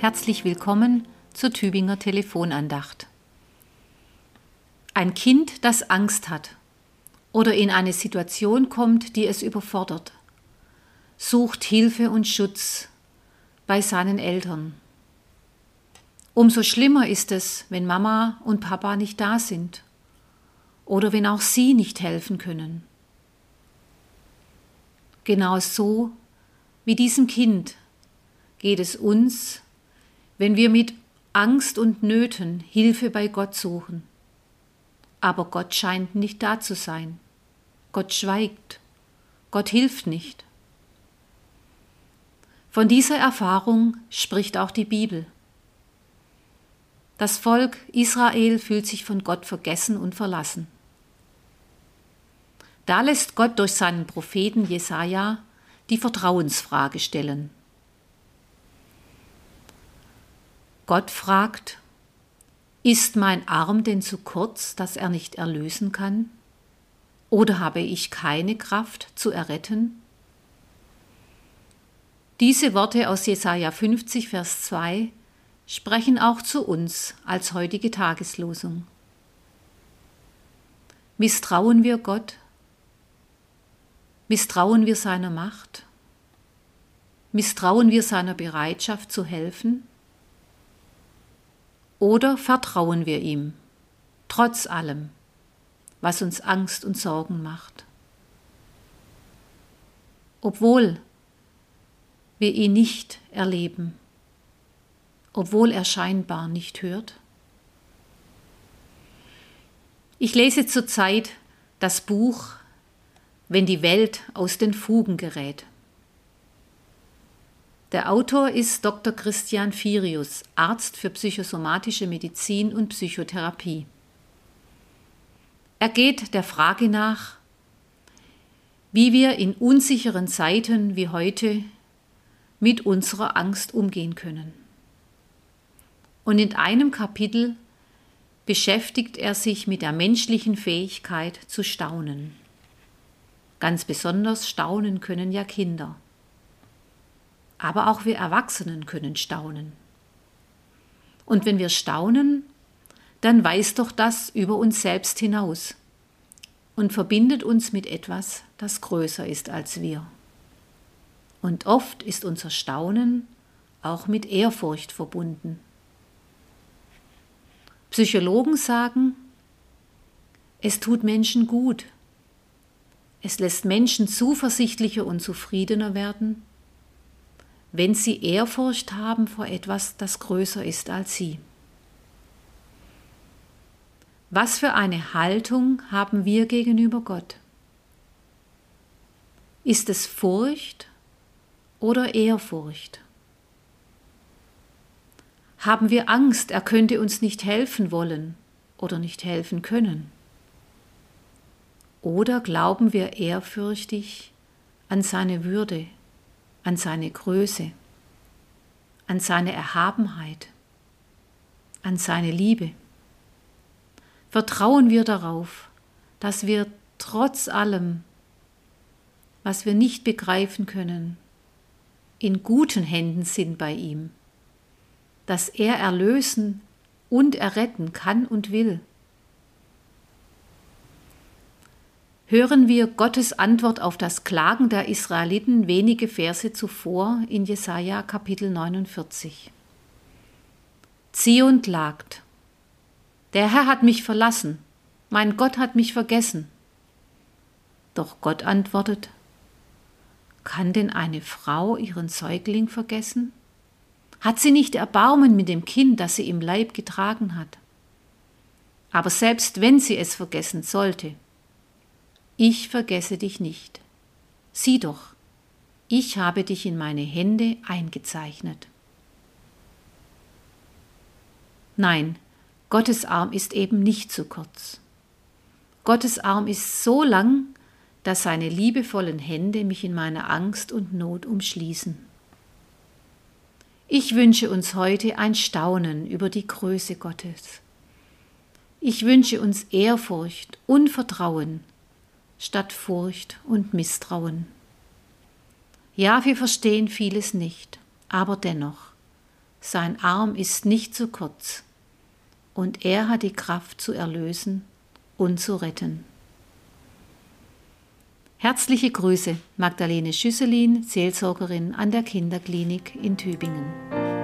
Herzlich willkommen zur Tübinger Telefonandacht. Ein Kind, das Angst hat oder in eine Situation kommt, die es überfordert, sucht Hilfe und Schutz bei seinen Eltern. Umso schlimmer ist es, wenn Mama und Papa nicht da sind oder wenn auch sie nicht helfen können. Genau so wie diesem Kind geht es uns, wenn wir mit Angst und Nöten Hilfe bei Gott suchen. Aber Gott scheint nicht da zu sein. Gott schweigt. Gott hilft nicht. Von dieser Erfahrung spricht auch die Bibel. Das Volk Israel fühlt sich von Gott vergessen und verlassen. Da lässt Gott durch seinen Propheten Jesaja die Vertrauensfrage stellen. Gott fragt, ist mein Arm denn zu kurz, dass er nicht erlösen kann? Oder habe ich keine Kraft zu erretten? Diese Worte aus Jesaja 50, Vers 2 sprechen auch zu uns als heutige Tageslosung. Misstrauen wir Gott? Misstrauen wir seiner Macht? Misstrauen wir seiner Bereitschaft zu helfen? Oder vertrauen wir ihm, trotz allem, was uns Angst und Sorgen macht? Obwohl wir ihn nicht erleben, obwohl er scheinbar nicht hört? Ich lese zurzeit das Buch Wenn die Welt aus den Fugen gerät der Autor ist Dr. Christian Firius, Arzt für psychosomatische Medizin und Psychotherapie. Er geht der Frage nach, wie wir in unsicheren Zeiten wie heute mit unserer Angst umgehen können. Und in einem Kapitel beschäftigt er sich mit der menschlichen Fähigkeit zu staunen. Ganz besonders staunen können ja Kinder aber auch wir Erwachsenen können staunen. Und wenn wir staunen, dann weist doch das über uns selbst hinaus und verbindet uns mit etwas, das größer ist als wir. Und oft ist unser Staunen auch mit Ehrfurcht verbunden. Psychologen sagen, es tut Menschen gut. Es lässt Menschen zuversichtlicher und zufriedener werden wenn sie Ehrfurcht haben vor etwas, das größer ist als sie. Was für eine Haltung haben wir gegenüber Gott? Ist es Furcht oder Ehrfurcht? Haben wir Angst, er könnte uns nicht helfen wollen oder nicht helfen können? Oder glauben wir ehrfürchtig an seine Würde, an seine Größe, an seine Erhabenheit, an seine Liebe. Vertrauen wir darauf, dass wir trotz allem, was wir nicht begreifen können, in guten Händen sind bei ihm, dass er erlösen und erretten kann und will. Hören wir Gottes Antwort auf das Klagen der Israeliten wenige Verse zuvor in Jesaja Kapitel 49. Zion klagt. Der Herr hat mich verlassen, mein Gott hat mich vergessen. Doch Gott antwortet, kann denn eine Frau ihren Säugling vergessen? Hat sie nicht Erbarmen mit dem Kind, das sie im Leib getragen hat? Aber selbst wenn sie es vergessen sollte, ich vergesse dich nicht. Sieh doch, ich habe dich in meine Hände eingezeichnet. Nein, Gottes Arm ist eben nicht zu kurz. Gottes Arm ist so lang, dass seine liebevollen Hände mich in meiner Angst und Not umschließen. Ich wünsche uns heute ein Staunen über die Größe Gottes. Ich wünsche uns Ehrfurcht und Vertrauen statt Furcht und Misstrauen. Ja, wir verstehen vieles nicht, aber dennoch, sein Arm ist nicht zu kurz und er hat die Kraft zu erlösen und zu retten. Herzliche Grüße, Magdalene Schüsselin, Seelsorgerin an der Kinderklinik in Tübingen.